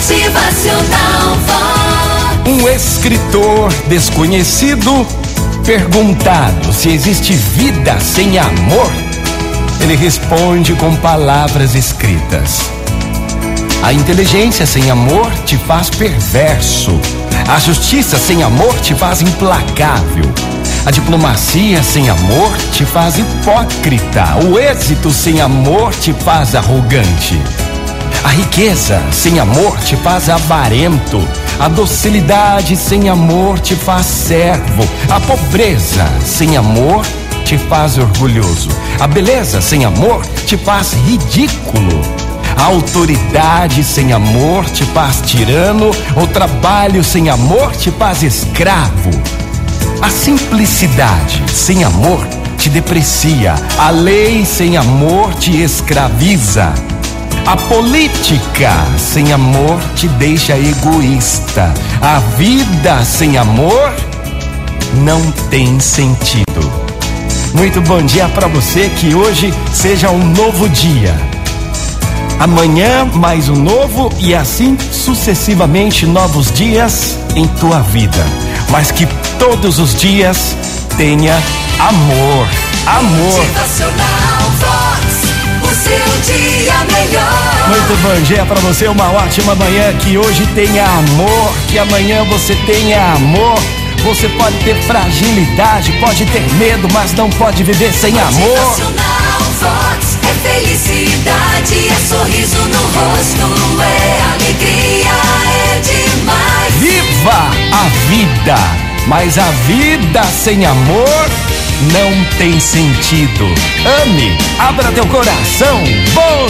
Motivacional Vox. Um escritor desconhecido perguntado se existe vida sem amor, ele responde com palavras escritas. A inteligência sem amor te faz perverso. A justiça sem amor te faz implacável. A diplomacia sem amor te faz hipócrita. O êxito sem amor te faz arrogante. A riqueza sem amor te faz avarento. A docilidade sem amor te faz servo. A pobreza sem amor te faz orgulhoso. A beleza sem amor te faz ridículo. A autoridade sem amor te faz tirano. O trabalho sem amor te faz escravo. A simplicidade sem amor te deprecia. A lei sem amor te escraviza. A política sem amor te deixa egoísta. A vida sem amor não tem sentido. Muito bom dia para você, que hoje seja um novo dia. Amanhã mais um novo e assim sucessivamente novos dias em tua vida. Mas que todos os dias tenha amor. Amor. Motivacional Vox. O seu. Muito bom dia para você, uma ótima manhã. Que hoje tenha amor, que amanhã você tenha amor. Você pode ter fragilidade, pode ter medo, mas não pode viver sem amor. Vox. É felicidade, é sorriso no rosto, é alegria, é demais. Viva a vida, mas a vida sem amor não tem sentido. Ame, abra teu coração. Bom